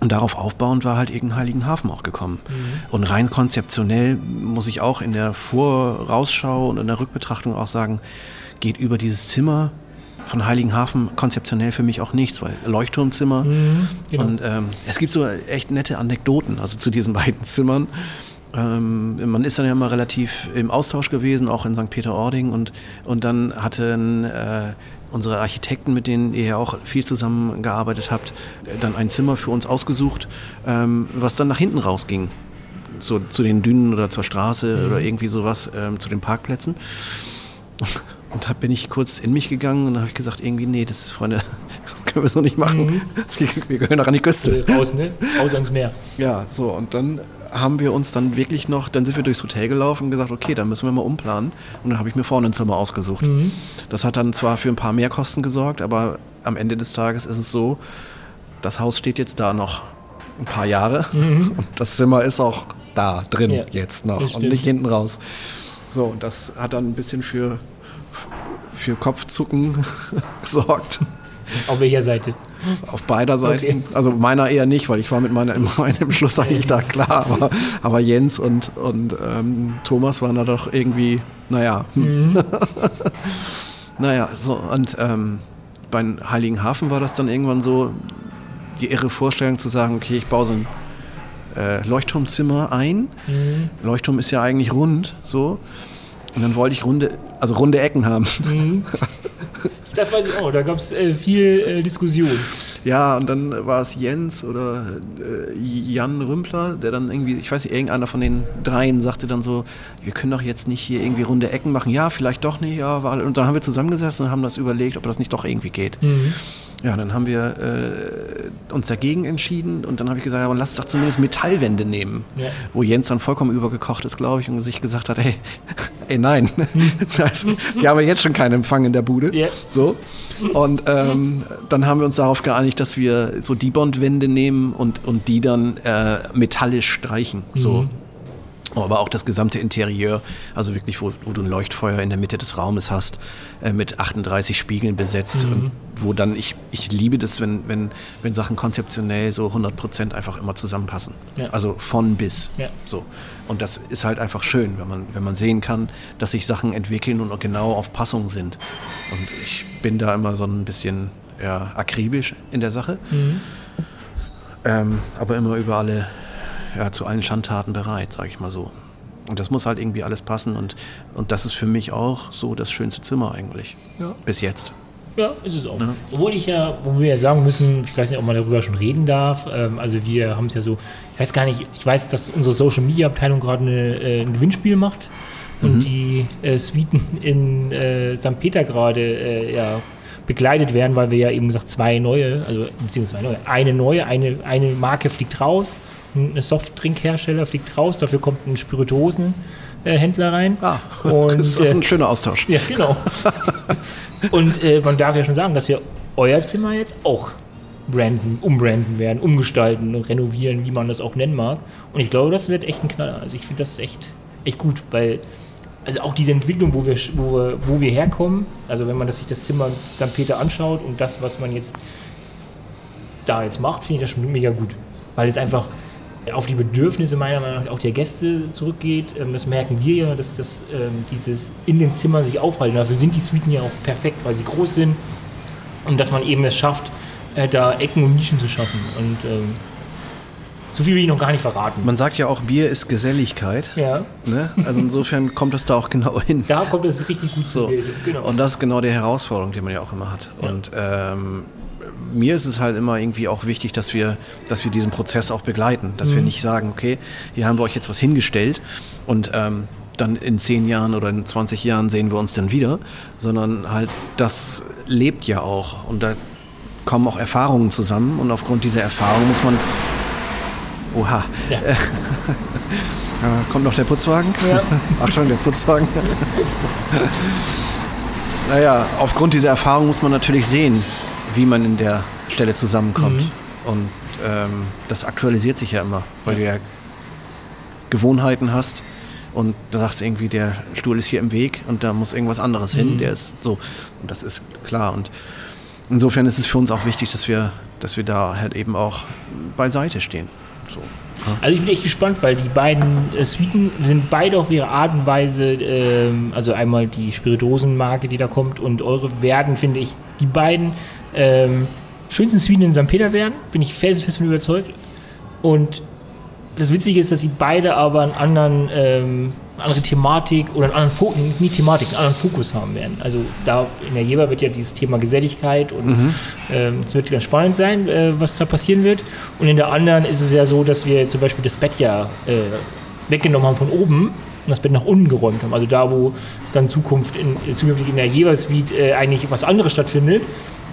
und darauf aufbauend war halt irgendein Heiligenhafen auch gekommen. Mhm. Und rein konzeptionell muss ich auch in der Vorausschau und in der Rückbetrachtung auch sagen, geht über dieses Zimmer von Heiligenhafen konzeptionell für mich auch nichts, weil Leuchtturmzimmer mhm, genau. und ähm, es gibt so echt nette Anekdoten, also zu diesen beiden Zimmern. Ähm, man ist dann ja immer relativ im Austausch gewesen, auch in St. Peter-Ording und, und dann hatten äh, unsere Architekten, mit denen ihr ja auch viel zusammengearbeitet habt, dann ein Zimmer für uns ausgesucht, ähm, was dann nach hinten rausging. So, zu den Dünen oder zur Straße mhm. oder irgendwie sowas, ähm, zu den Parkplätzen. Und da bin ich kurz in mich gegangen und habe ich gesagt, irgendwie, nee, das, Freunde, das können wir so nicht machen. Mhm. Wir gehören doch an die Küste. Raus, ne? Raus ans Meer. Ja, so, und dann haben wir uns dann wirklich noch, dann sind wir durchs Hotel gelaufen und gesagt, okay, dann müssen wir mal umplanen. Und dann habe ich mir vorne ein Zimmer ausgesucht. Mhm. Das hat dann zwar für ein paar Mehrkosten gesorgt, aber am Ende des Tages ist es so, das Haus steht jetzt da noch ein paar Jahre und das Zimmer ist auch da drin Mhm. Ja, jetzt noch und nicht hinten raus. So, und das hat dann ein bisschen für, für Kopfzucken gesorgt. Auf welcher Seite? Auf beider Seiten. Okay. Also meiner eher nicht, weil ich war mit meiner, meinem Schluss eigentlich da klar. Aber, aber Jens und, und ähm, Thomas waren da doch irgendwie, naja. Hm. naja, so und ähm, beim Heiligenhafen war das dann irgendwann so die irre Vorstellung zu sagen, okay, ich baue so ein äh, Leuchtturmzimmer ein. Leuchtturm ist ja eigentlich rund, so. Und dann wollte ich runde, also runde Ecken haben. Das weiß ich auch, da gab es äh, viel äh, Diskussion. Ja, und dann war es Jens oder äh, Jan Rümpler, der dann irgendwie, ich weiß nicht, irgendeiner von den dreien sagte dann so, wir können doch jetzt nicht hier irgendwie runde Ecken machen. Ja, vielleicht doch nicht. Ja, war, und dann haben wir zusammengesessen und haben das überlegt, ob das nicht doch irgendwie geht. Ja, dann haben wir äh, uns dagegen entschieden und dann habe ich gesagt, aber lass doch zumindest Metallwände nehmen. Ja. Wo Jens dann vollkommen übergekocht ist, glaube ich, und sich gesagt hat, ey, ey nein, also, wir haben ja jetzt schon keinen Empfang in der Bude. Ja. So. Und ähm, dann haben wir uns darauf geeinigt, dass wir so Debond-Wände nehmen und, und die dann äh, metallisch streichen. So. Aber auch das gesamte Interieur, also wirklich, wo, wo du ein Leuchtfeuer in der Mitte des Raumes hast, äh, mit 38 Spiegeln besetzt. Und wo dann, ich, ich liebe das, wenn, wenn, wenn Sachen konzeptionell so 100% einfach immer zusammenpassen. Ja. Also von bis. Ja. So. Und das ist halt einfach schön, wenn man, wenn man sehen kann, dass sich Sachen entwickeln und genau auf Passung sind. Und ich bin da immer so ein bisschen ja, akribisch in der Sache. Ähm, aber immer über alle, ja, zu allen Schandtaten bereit, sage ich mal so. Und das muss halt irgendwie alles passen und, und das ist für mich auch so das schönste Zimmer eigentlich. Ja. Bis jetzt. Ja, ist es auch. Obwohl ich ja, wo wir ja sagen müssen, ich weiß nicht, ob man darüber schon reden darf. Ähm, also wir haben es ja so, ich weiß gar nicht, ich weiß, dass unsere Social Media Abteilung gerade eine, äh, ein Gewinnspiel macht und die äh, Suiten in äh, St. Peter gerade äh, ja, begleitet werden, weil wir ja eben gesagt zwei neue, also beziehungsweise neue, eine neue, eine, eine Marke fliegt raus, ein Softdrinkhersteller fliegt raus, dafür kommt ein Spirituosenhändler rein. Ah, und, das ist doch äh, ein schöner Austausch. ja, genau. Und äh, man darf ja schon sagen, dass wir euer Zimmer jetzt auch branden, umbranden werden, umgestalten und renovieren, wie man das auch nennen mag. Und ich glaube, das wird echt ein Knaller. Also ich finde das echt, echt gut, weil also auch diese Entwicklung, wo wir, wo, wir, wo wir herkommen, also wenn man das, sich das Zimmer St. Peter anschaut und das, was man jetzt da jetzt macht, finde ich das schon mega gut. Weil es einfach auf die Bedürfnisse meiner Meinung nach auch der Gäste zurückgeht. Ähm, Das merken wir ja, dass das ähm, dieses in den Zimmern sich aufhalten. Dafür sind die Suiten ja auch perfekt, weil sie groß sind und dass man eben es schafft, äh, da Ecken und Nischen zu schaffen. Und ähm, so viel will ich noch gar nicht verraten. Man sagt ja auch, Bier ist Geselligkeit. ja, Ne? Also insofern kommt das da auch genau hin. da kommt es richtig gut So. Genau. Und das ist genau die Herausforderung, die man ja auch immer hat. Und ähm, mir ist es halt immer irgendwie auch wichtig, dass wir, dass wir diesen Prozess auch begleiten. Dass wir nicht sagen, okay, hier haben wir euch jetzt was hingestellt und ähm, dann in 10 Jahren oder in 20 Jahren sehen wir uns dann wieder, sondern halt das lebt ja auch und da kommen auch Erfahrungen zusammen und aufgrund dieser Erfahrung muss man Oha, ja. äh, kommt noch der Putzwagen? Ja. Achtung, der Putzwagen. naja, aufgrund dieser Erfahrung muss man natürlich sehen, wie man in der Stelle zusammenkommt. Und ähm, das aktualisiert sich ja immer, weil du ja Gewohnheiten hast und da sagst irgendwie, der Stuhl ist hier im Weg und da muss irgendwas anderes hin, der ist so. Und das ist klar. Und insofern ist es für uns auch wichtig, dass wir, dass wir da halt eben auch beiseite stehen. So. Also ich bin echt gespannt, weil die beiden äh, Suiten sind beide auf ihre Art und Weise, ähm, also einmal die Spirituosenmarke, die da kommt, und eure werden, finde ich, die beiden ähm, schönsten Suiten in St. Peter werden, bin ich felsenfest von überzeugt. Und das Witzige ist, dass sie beide aber einen anderen, ähm, eine andere Thematik oder einen anderen Fokus, nicht Thematik, einen anderen Fokus haben werden. Also da in der Jever wird ja dieses Thema Geselligkeit und ähm, es wird ganz spannend sein, äh, was da passieren wird. Und in der anderen ist es ja so, dass wir zum Beispiel das Bett ja äh, weggenommen haben von oben und das Bett nach unten geräumt haben. Also da, wo dann Zukunft in, zukünftig in der Suite äh, eigentlich was anderes stattfindet,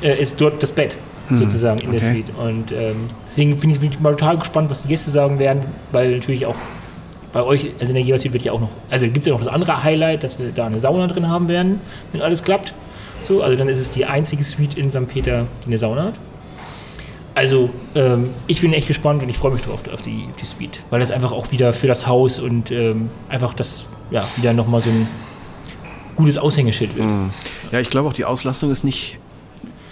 äh, ist dort das Bett. sozusagen in der. Suite. Und ähm, deswegen bin ich, bin ich mal total gespannt, was die Gäste sagen werden, weil natürlich auch bei euch, also in der Jever Suite wird ja auch noch, also gibt es ja noch das andere Highlight, dass wir da eine Sauna drin haben werden, wenn alles klappt. So, also dann ist es die einzige Suite in St. Peter, die eine Sauna hat. Also, ähm, ich bin echt gespannt und ich freue mich drauf auf die, auf die Suite, weil das einfach auch wieder für das Haus und ähm, einfach das, ja, wieder nochmal so ein gutes Aushängeschild wird. Mhm. Ja, ich glaube auch, die Auslastung ist nicht,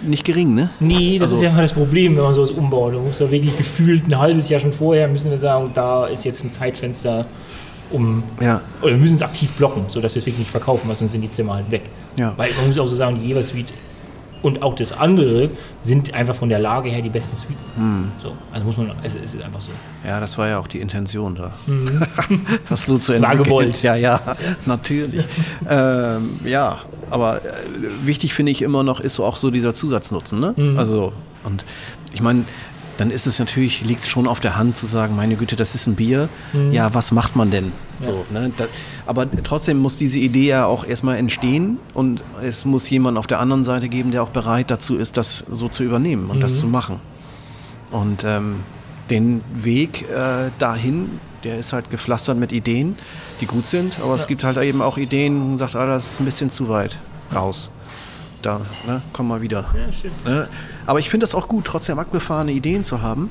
nicht gering, ne? Nee, das Also- ist ja immer das Problem, wenn man sowas umbaut. Da muss ja wirklich gefühlt ein halbes Jahr schon vorher, müssen wir sagen, da ist jetzt ein Zeitfenster, um, Ja, oder wir müssen es aktiv blocken, sodass wir es wirklich nicht verkaufen, weil sonst sind die Zimmer halt weg. ja. Weil man muss auch so sagen, die Jever Suite und auch das andere sind einfach von der Lage her die besten Suiten. Hm. So, also muss man, es, es ist einfach so. Ja, das war ja auch die Intention da. das so zu Das war gewollt. Ja, ja, natürlich. ähm, ja, aber äh, wichtig finde ich immer noch ist so auch so dieser Zusatznutzen. Ne? Mhm. Also, und ich meine, dann ist es natürlich, liegt es schon auf der Hand zu sagen, meine Güte, das ist ein Bier. Ja, was macht man denn? So, ne? Da, aber trotzdem muss diese Idee ja auch erstmal entstehen und es muss jemand auf der anderen Seite geben, der auch bereit dazu ist, das so zu übernehmen und das zu machen. Und ähm, den Weg äh, dahin, der ist halt gepflastert mit Ideen, die gut sind, aber es gibt halt eben auch Ideen, wo man sagt, ah, das ist ein bisschen zu weit raus. Da, ne, komm mal wieder. Ja. Ne? Aber ich finde das auch gut, trotzdem abgefahrene Ideen zu haben,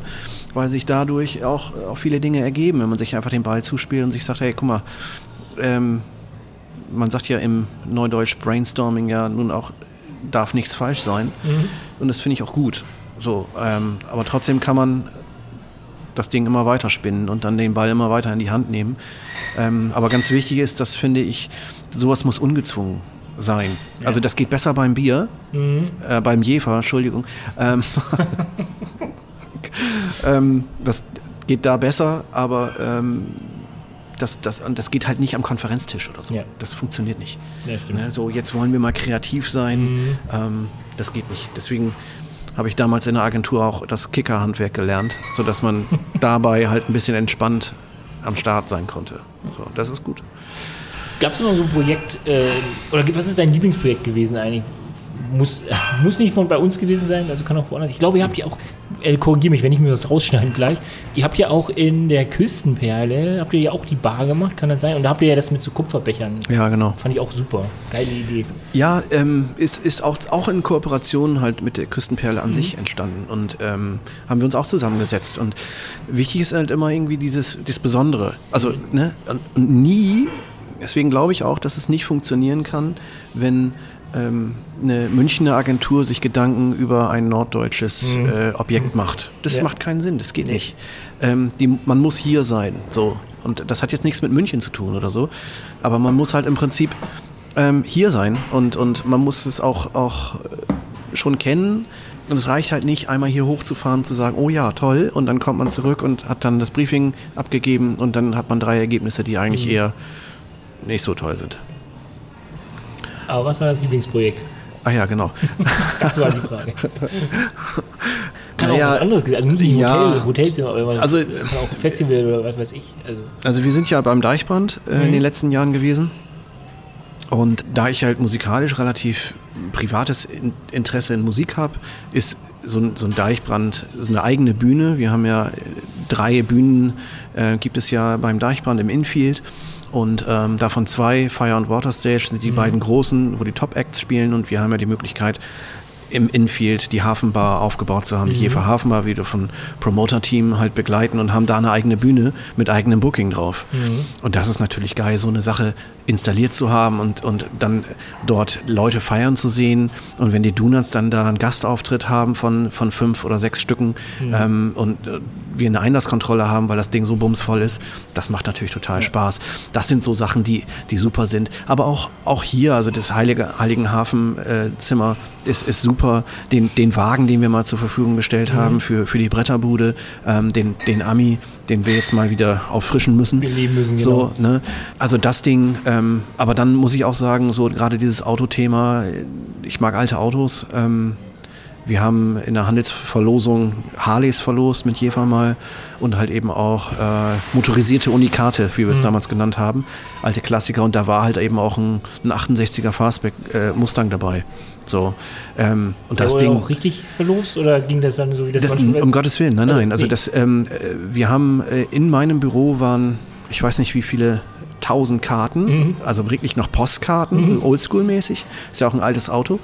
weil sich dadurch auch, auch viele Dinge ergeben, wenn man sich einfach den Ball zuspielt und sich sagt, hey, guck mal, ähm, man sagt ja im Neudeutsch Brainstorming ja nun auch, darf nichts falsch sein. Und das finde ich auch gut. So, ähm, aber trotzdem kann man das Ding immer weiter spinnen und dann den Ball immer weiter in die Hand nehmen. Ähm, aber ganz wichtig ist, das finde ich, sowas muss ungezwungen sein. Also das geht besser beim Bier, äh, beim Jefer, Entschuldigung. Ähm, ähm, das geht da besser, aber ähm, das, das, das geht halt nicht am Konferenztisch oder so. Ja. Das funktioniert nicht. Ja, stimmt. Ne, so, jetzt wollen wir mal kreativ sein. Ähm, das geht nicht. Deswegen habe ich damals in der Agentur auch das Kickerhandwerk gelernt, sodass man dabei halt ein bisschen entspannt am Start sein konnte. So, das ist gut. Gab es noch so ein Projekt, äh, oder was ist dein Lieblingsprojekt gewesen eigentlich? Muss, muss nicht von bei uns gewesen sein, also kann auch woanders. Ich glaube, ihr habt ja auch, äh, korrigiere mich, wenn ich mir das rausschneiden gleich, ihr habt ja auch in der Küstenperle, habt ihr ja auch die Bar gemacht, kann das sein? Und da habt ihr ja das mit so Kupferbechern. Ja, genau. Fand ich auch super. Geile Idee. Ja, ähm, ist, ist auch, auch in Kooperation halt mit der Küstenperle an sich entstanden und ähm, haben wir uns auch zusammengesetzt. Und wichtig ist halt immer irgendwie dieses das Besondere. Also, ne, und, und nie, deswegen glaube ich auch, dass es nicht funktionieren kann, wenn ähm, eine Münchner Agentur sich Gedanken über ein norddeutsches äh, Objekt macht. Das Ja. macht keinen Sinn, das geht nicht. Ähm, die, man muss hier sein, so. Und das hat jetzt nichts mit München zu tun oder so. Aber man muss halt im Prinzip ähm, hier sein und, und man muss es auch, auch äh, schon kennen. Und es reicht halt nicht, einmal hier hochzufahren, zu sagen, oh ja, toll, und dann kommt man zurück und hat dann das Briefing abgegeben und dann hat man drei Ergebnisse, die eigentlich eher nicht so toll sind. Aber was war das Lieblingsprojekt? Ah ja, genau. Das war die Frage. Kann auch Naja, was anderes. Also muss nicht ja. Hotel, Hotelzimmer oder was. Also- auch Festival oder was weiß ich. Also Also wir sind ja beim Deichbrand äh, in den letzten Jahren gewesen. Und da ich halt musikalisch relativ privates In Interesse in Musik habe, ist so ein, so ein Deichbrand so eine eigene Bühne. Wir haben ja äh, drei Bühnen, äh, gibt es ja beim Deichbrand im Infield. Und ähm, davon zwei, Fire und Water Stage, sind die beiden großen, wo die Top-Acts spielen. Und wir haben ja die Möglichkeit, im Infield die Hafenbar aufgebaut zu haben, die Jever Hafenbar wieder von Promoter-Team halt begleiten und haben da eine eigene Bühne mit eigenem Booking drauf. Und das ist natürlich geil, so eine Sache installiert zu haben und, und dann dort Leute feiern zu sehen. Und wenn die Donuts dann da einen Gastauftritt haben von, von fünf oder sechs Stücken ähm, und äh, wir eine Einlasskontrolle haben, weil das Ding so bumsvoll ist, das macht natürlich total Spaß. Das sind so Sachen, die, die super sind. Aber auch, auch hier, also das Heilige, Heiligenhafen-Zimmer ist, ist super. Den, den Wagen, den wir mal zur Verfügung gestellt haben für, für die Bretterbude, ähm, den, den Ami, den wir jetzt mal wieder auffrischen müssen. beleben müssen, So, genau. ne? Also das Ding, ähm, aber dann muss ich auch sagen, so gerade dieses Autothema, ich mag alte Autos. Ähm, wir haben in der Handelsverlosung Harleys verlost mit Jefer mal und halt eben auch äh, motorisierte Unikate, wie wir es mhm. damals genannt haben, alte Klassiker und da war halt eben auch ein, ein 68er Fastback äh, Mustang dabei. So, ähm, und das Ding auch richtig verlost oder ging das dann so wie das, das Um Gottes Willen, nein, nein. Also das, ähm, äh, wir haben äh, in meinem Büro waren, ich weiß nicht wie viele 1000 Karten, mhm. also wirklich noch Postkarten, mhm. oldschool-mäßig. Ist ja auch ein altes Auto.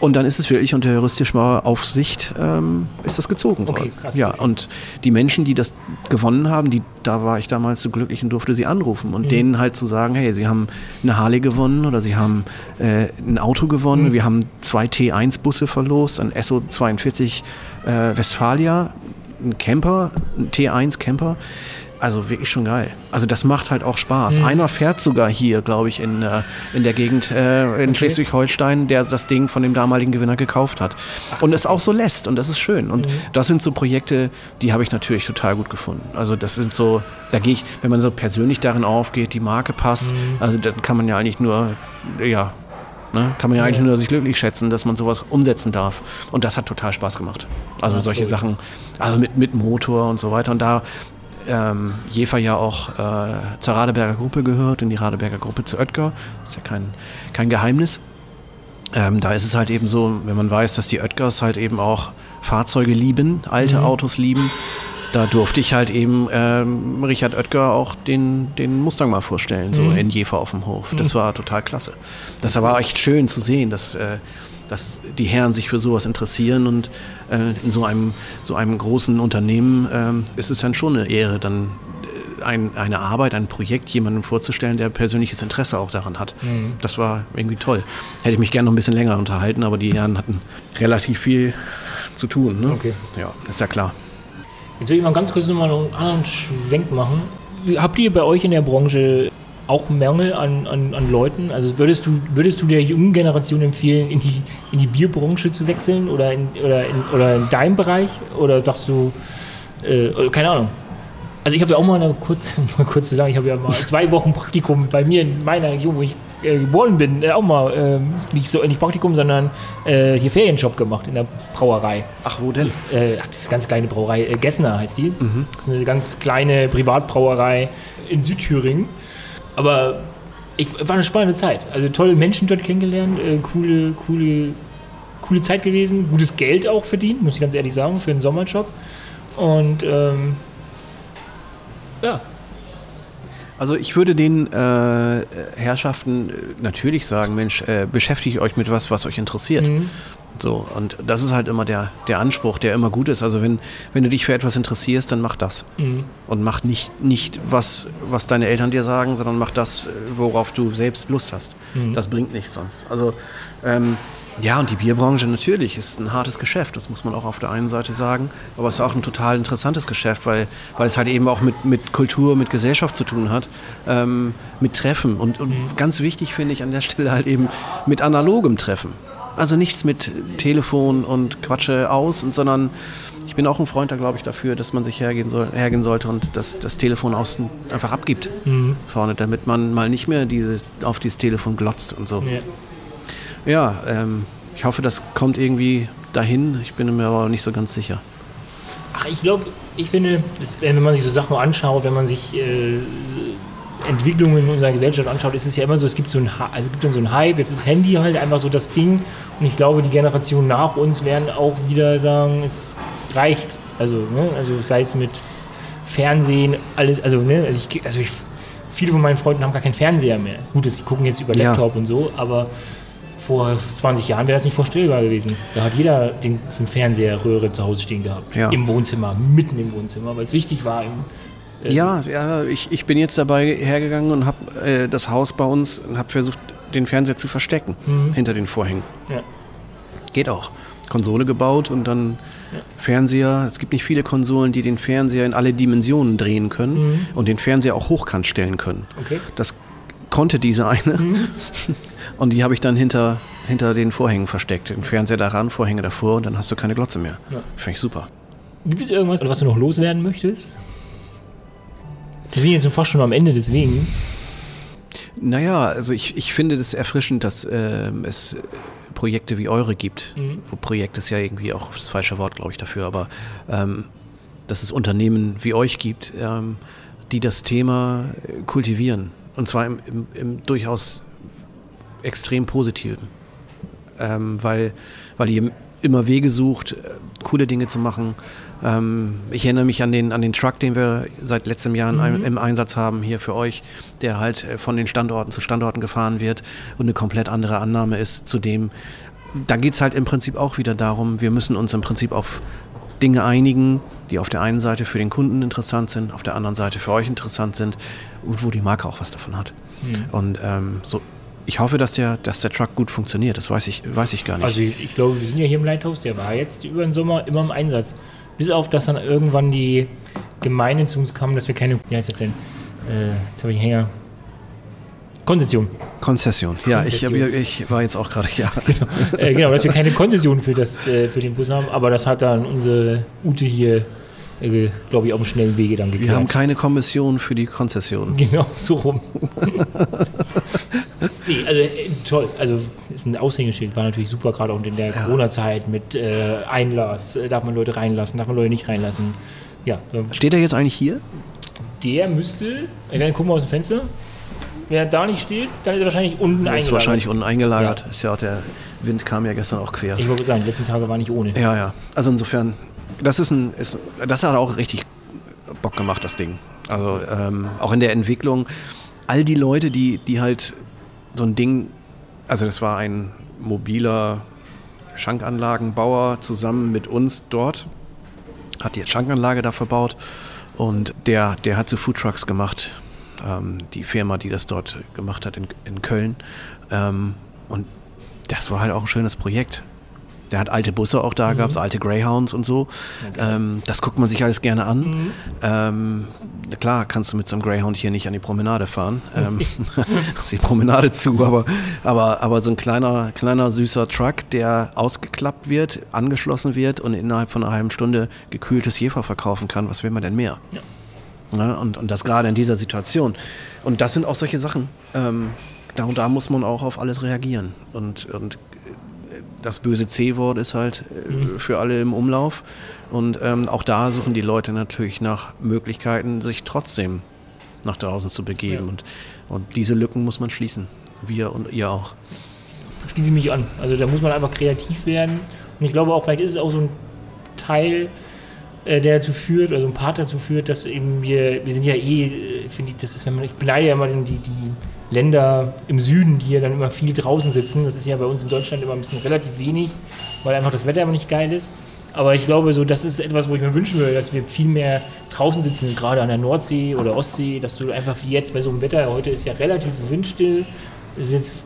Und dann ist es wirklich unter juristischer Aufsicht ähm, ist das gezogen worden. Okay, krass. Ja, und die Menschen, die das gewonnen haben, die, da war ich damals so glücklich und durfte sie anrufen und mhm. denen halt zu sagen, hey, sie haben eine Harley gewonnen oder sie haben äh, ein Auto gewonnen. Mhm. Wir haben zwei T1-Busse verlost, ein SO 42 äh, Westfalia, ein Camper, ein T1 Camper. Also wirklich schon geil. Also das macht halt auch Spaß. Mhm. Einer fährt sogar hier, glaube ich, in, äh, in der Gegend äh, in okay. Schleswig-Holstein, der das Ding von dem damaligen Gewinner gekauft hat. Ach, und es auch so lässt und das ist schön. Und mhm. das sind so Projekte, die habe ich natürlich total gut gefunden. Also das sind so, da gehe ich, wenn man so persönlich darin aufgeht, die Marke passt, mhm. also dann kann man ja eigentlich nur, ja, Ne? Kann man ja, ja eigentlich nur sich glücklich schätzen, dass man sowas umsetzen darf. Und das hat total Spaß gemacht. Also ja, solche Sachen, also mit, mit Motor und so weiter. Und da ähm, Jefer ja auch äh, zur Radeberger Gruppe gehört, in die Radeberger Gruppe zu Oetker. Ist ja kein, kein Geheimnis. Ähm, da ist es halt eben so, wenn man weiß, dass die Oetkers halt eben auch Fahrzeuge lieben, alte mhm. Autos lieben, da durfte ich halt eben ähm, Richard Oetker auch den, den Mustang mal vorstellen, so mhm. in Jefer auf dem Hof. Das mhm. war total klasse. Das war echt schön zu sehen, dass äh, dass die Herren sich für sowas interessieren und äh, in so einem, so einem großen Unternehmen äh, ist es dann schon eine Ehre, dann äh, ein, eine Arbeit, ein Projekt jemandem vorzustellen, der persönliches Interesse auch daran hat. Mhm. Das war irgendwie toll. Hätte ich mich gerne noch ein bisschen länger unterhalten, aber die Herren hatten relativ viel zu tun. Ne? Okay. Ja, ist ja klar. Jetzt will ich mal ganz kurz nochmal einen anderen Schwenk machen. Habt ihr bei euch in der Branche auch Mangel an, an, an Leuten? Also würdest du, würdest du der jungen Generation empfehlen, in die, in die Bierbranche zu wechseln oder in, oder in, oder in deinem Bereich? Oder sagst du, äh, keine Ahnung. Also ich habe ja auch mal, kurz, mal kurz zu sagen, ich habe ja mal zwei Wochen Praktikum bei mir in meiner Region, wo ich äh, geboren bin, äh, auch mal äh, nicht so nicht Praktikum, sondern äh, hier Ferienjob gemacht in der Brauerei. Ach, wo denn? Äh, ach, das ist eine ganz kleine Brauerei, äh, Gessner heißt die. Mhm. Das ist eine ganz kleine Privatbrauerei in Südthüringen. Aber ich, war eine spannende Zeit. Also tolle Menschen dort kennengelernt, äh, coole, coole, coole Zeit gewesen, gutes Geld auch verdient, muss ich ganz ehrlich sagen, für einen Sommerjob. Und ähm, ja. Also ich würde den äh, Herrschaften natürlich sagen, Mensch, äh, beschäftigt euch mit was, was euch interessiert. Mhm. So, und das ist halt immer der, der Anspruch, der immer gut ist. Also wenn, wenn du dich für etwas interessierst, dann mach das. Mhm. Und mach nicht, nicht was, was deine Eltern dir sagen, sondern mach das, worauf du selbst Lust hast. Mhm. Das bringt nichts sonst. Also ähm, ja, und die Bierbranche natürlich ist ein hartes Geschäft, das muss man auch auf der einen Seite sagen. Aber es ist auch ein total interessantes Geschäft, weil, weil es halt eben auch mit, mit Kultur, mit Gesellschaft zu tun hat, ähm, mit Treffen. Und, und mhm. ganz wichtig finde ich an der Stelle halt eben mit analogem Treffen. Also nichts mit Telefon und Quatsche aus, und, sondern ich bin auch ein Freund da, glaube ich, dafür, dass man sich hergehen, soll, hergehen sollte und das, das Telefon außen einfach abgibt mhm. vorne, damit man mal nicht mehr diese, auf dieses Telefon glotzt und so. Ja, ja ähm, ich hoffe, das kommt irgendwie dahin. Ich bin mir aber nicht so ganz sicher. Ach, ich glaube, ich finde, wenn man sich so Sachen anschaut, wenn man sich äh, Entwicklungen in unserer Gesellschaft anschaut, ist es ja immer so, es gibt so ein, also es gibt dann so ein Hype, jetzt ist Handy halt einfach so das Ding und ich glaube, die Generationen nach uns werden auch wieder sagen, es reicht. Also, ne, also sei es mit Fernsehen, alles, also, ne, also ich, also ich, viele von meinen Freunden haben gar keinen Fernseher mehr. Gut, die gucken jetzt über Laptop ja. und so, aber vor 20 Jahren wäre das nicht vorstellbar gewesen. Da hat jeder den, den Fernseherröhre zu Hause stehen gehabt. Ja. Im Wohnzimmer, mitten im Wohnzimmer, weil es wichtig war, im, ja, ja ich, ich bin jetzt dabei hergegangen und habe äh, das Haus bei uns und habe versucht, den Fernseher zu verstecken mhm. hinter den Vorhängen. Ja. Geht auch. Konsole gebaut und dann ja. Fernseher. Es gibt nicht viele Konsolen, die den Fernseher in alle Dimensionen drehen können mhm. und den Fernseher auch hochkant stellen können. Okay. Das konnte diese eine. Mhm. Und die habe ich dann hinter, hinter den Vorhängen versteckt. Den Fernseher daran, Vorhänge davor und dann hast du keine Glotze mehr. Ja. Finde ich super. Gibt es irgendwas, was du noch loswerden möchtest? Wir sind jetzt fast schon am Ende, deswegen. Naja, also ich, ich finde das erfrischend, dass äh, es Projekte wie eure gibt. Mhm. Wo Projekt ist ja irgendwie auch das falsche Wort, glaube ich, dafür, aber ähm, dass es Unternehmen wie euch gibt, ähm, die das Thema äh, kultivieren. Und zwar im, im, im durchaus extrem positiven. Ähm, weil, weil ihr immer Wege sucht, äh, coole Dinge zu machen. Ähm, ich erinnere mich an den, an den Truck, den wir seit letztem Jahr Mhm. im Einsatz haben hier für euch, der halt äh, von den Standorten zu Standorten gefahren wird und eine komplett andere Annahme ist zu dem. Da geht es halt im Prinzip auch wieder darum, wir müssen uns im Prinzip auf Dinge einigen, die auf der einen Seite für den Kunden interessant sind, auf der anderen Seite für euch interessant sind und wo die Marke auch was davon hat. Mhm. Und ähm, so, ich hoffe, dass der, dass der Truck gut funktioniert. Das weiß ich, weiß ich gar nicht. Also ich, ich glaube, wir sind ja hier im Lighthouse, der war jetzt über den Sommer immer im Einsatz. Bis auf, dass dann irgendwann die Gemeinde zu uns kam, dass wir keine, wie heißt das denn? Äh, jetzt habe ich einen Hänger. Konzession. Konzession. Ja, ich, Konzession. ich war jetzt auch gerade, ja. äh, genau, dass wir keine Konzession für, das, äh, für den Bus haben, aber das hat dann unsere Ute hier, äh, glaube ich, auf dem schnellen Wege dann geklärt. Wir haben keine Kommission für die Konzession. Genau, so rum. nee, also äh, toll. Also ist ein Aushängeschild, war natürlich super, gerade auch in der Corona-Zeit mit äh, Einlass. Äh, Darf man Leute reinlassen, darf man Leute nicht reinlassen. Ja, Steht er jetzt eigentlich hier? der müsste, ich kann gucken aus dem Fenster. Wer da nicht steht, dann ist er wahrscheinlich unten Er ist eingelagert. wahrscheinlich unten eingelagert. Ja. Ist ja auch der Wind kam ja gestern auch quer. Ich wollte sagen, die letzten Tage waren nicht ohne. Ja, ja. Also insofern, das ist ein, ist, das hat auch richtig Bock gemacht, das Ding. Also ähm, auch in der Entwicklung, all die Leute, die, die halt so ein Ding, also das war ein mobiler Schankanlagenbauer zusammen mit uns dort, hat die Schankanlage da verbaut und der, der hat so Foodtrucks gemacht. Ähm, die Firma, die das dort gemacht hat in, in Köln. Ähm, und das war halt auch ein schönes Projekt. Der hat alte Busse auch da, gab es alte Greyhounds und so. Ähm, das guckt man sich alles gerne an. Ähm, na klar, kannst du mit so einem Greyhound hier nicht an die Promenade fahren. Ähm, ist die Promenade zu, aber, aber, aber so ein kleiner, kleiner süßer Truck, der ausgeklappt wird, angeschlossen wird und innerhalb von einer halben Stunde gekühltes Jefer verkaufen kann, was will man denn mehr? Ne? Und, und das gerade in dieser Situation. Und das sind auch solche Sachen. Ähm, da und da muss man auch auf alles reagieren. Und, und das böse C-Wort ist halt äh, für alle im Umlauf. Und ähm, auch da suchen die Leute natürlich nach Möglichkeiten, sich trotzdem nach draußen zu begeben. Ja. Und, und diese Lücken muss man schließen. Wir und ihr auch. schließe mich an. Also da muss man einfach kreativ werden. Und ich glaube auch, vielleicht ist es auch so ein Teil, äh, der dazu führt, oder so ein Part dazu führt, dass eben wir, wir sind ja eh, äh, finde ich, das ist, wenn man, ich beneide ja immer die, die Länder im Süden, die ja dann immer viel draußen sitzen. Das ist ja bei uns in Deutschland immer ein bisschen relativ wenig, weil einfach das Wetter immer nicht geil ist. Aber ich glaube, so, das ist etwas, wo ich mir wünschen würde, dass wir viel mehr draußen sitzen, gerade an der Nordsee oder Ostsee, dass du einfach wie jetzt bei so einem Wetter, heute ist ja relativ windstill, es ist jetzt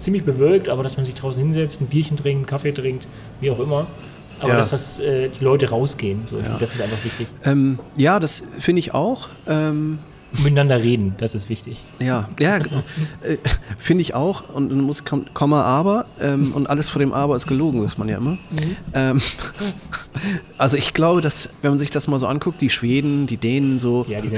ziemlich bewölkt, aber dass man sich draußen hinsetzt, ein Bierchen trinkt, einen Kaffee trinkt, wie auch immer. Aber Ja. dass das, äh, die Leute rausgehen, so, finde, das ist einfach wichtig. Ähm, ja, das finde ich auch. Ähm, miteinander reden, das ist wichtig. Ja, ja, äh, finde ich auch. Und dann muss kom- Komma aber ähm, und alles vor dem Aber ist gelogen, sagt man ja immer. Ähm, also ich glaube, dass wenn man sich das mal so anguckt, die Schweden, die Dänen, so Ja, die.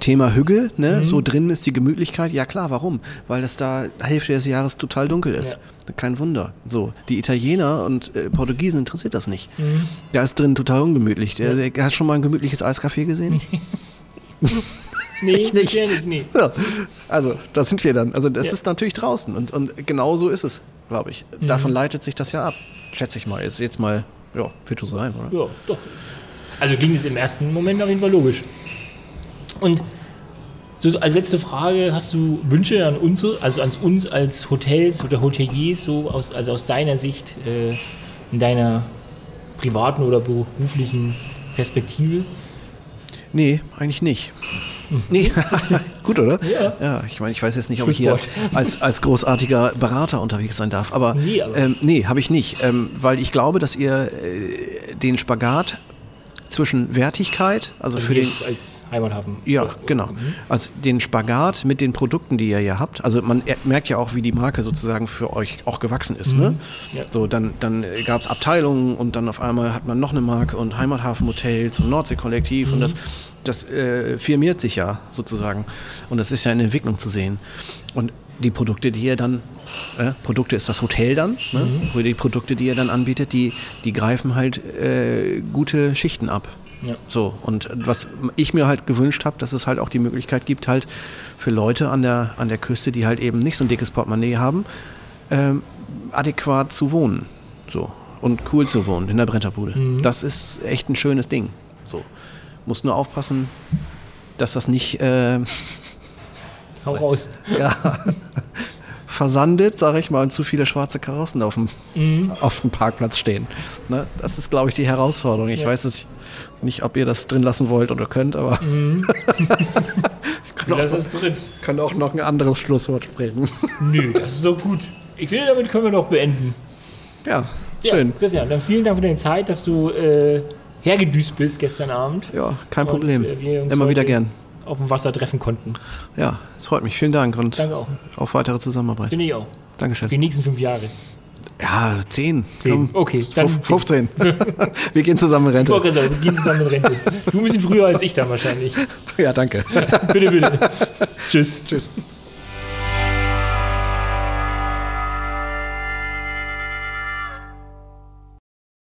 Thema Hügel, ne? so drin ist die Gemütlichkeit. Ja klar, warum? Weil es da Hälfte des Jahres total dunkel ist. Kein Wunder. So, die Italiener und äh, Portugiesen interessiert das nicht. Da ist drin total ungemütlich. Der, der, hast du schon mal ein gemütliches Eiscafé gesehen? Nee, Ich nicht. nicht, nee. Ja, also da sind wir dann. Also das Ja. ist natürlich draußen und, und genau so ist es, glaube ich. Mhm. Davon leitet sich das ja ab. Schätze ich mal. Jetzt, jetzt mal, ja, wird so sein, oder? Ja, doch. Also klingt es im ersten Moment auf jeden Fall logisch. Und so als letzte Frage, hast du Wünsche an uns, also an uns als Hotels oder Hoteliers, so aus, also aus deiner Sicht, äh, in deiner privaten oder beruflichen Perspektive? Nee, eigentlich nicht. Nee, gut, oder? Ja. Ja, ich meine, ich weiß jetzt nicht, ob ich hier als, als, als großartiger Berater unterwegs sein darf, aber Nee, aber- ähm, nee, habe ich nicht, ähm, weil ich glaube, dass ihr äh, den Spagat zwischen Wertigkeit, also, Also für den, als Heimathafen. ja, genau. Also den Spagat mit den Produkten, die ihr hier habt. Also man er- merkt ja auch, wie die Marke sozusagen für euch auch gewachsen ist. Ne? Ja. So, dann, dann gab es Abteilungen und dann auf einmal hat man noch eine Marke und Heimathafen-Hotels und Nordsee-Kollektiv und das, das äh, firmiert sich ja sozusagen. Und das ist ja in Entwicklung zu sehen. Und die Produkte, die ihr dann, äh, Produkte ist das Hotel dann, ne? Wo die Produkte, die ihr dann anbietet, die, die greifen halt äh, gute Schichten ab. Ja. So, und was ich mir halt gewünscht habe, dass es halt auch die Möglichkeit gibt, halt für Leute an der, an der Küste, die halt eben nicht so ein dickes Portemonnaie haben, ähm, adäquat zu wohnen. So. Und cool zu wohnen in der Bretterbude. Das ist echt ein schönes Ding. So. Muss nur aufpassen, dass das nicht äh, Hau raus. ja, versandet, sage ich mal, und zu viele schwarze Karossen auf dem, auf dem Parkplatz stehen. Ne? Das ist, glaube ich, die Herausforderung. Ich Ja. weiß es nicht, ob ihr das drin lassen wollt oder könnt, aber Wir lassen es drin. kann auch noch ein anderes Schlusswort sprechen. Nö, das ist doch gut. Ich finde, damit können wir doch beenden. ja, schön. Ja, Christian, dann vielen Dank für deine Zeit, dass du äh, hergedüst bist gestern Abend. Ja, kein Und, Problem. äh, Immer wieder gern. Auf dem Wasser treffen konnten. Ja, es freut mich. Vielen Dank und Danke auch. auf weitere Zusammenarbeit. Finde ich auch. Dankeschön. Für die nächsten fünf Jahre. Ja, zehn. Zehn. Okay, dann Fünf- 15. Wir gehen zusammen in Rente. sagen, wir gehen zusammen in Rente. Du ein bisschen früher als ich dann wahrscheinlich. Ja, danke. bitte, bitte. Tschüss. Tschüss.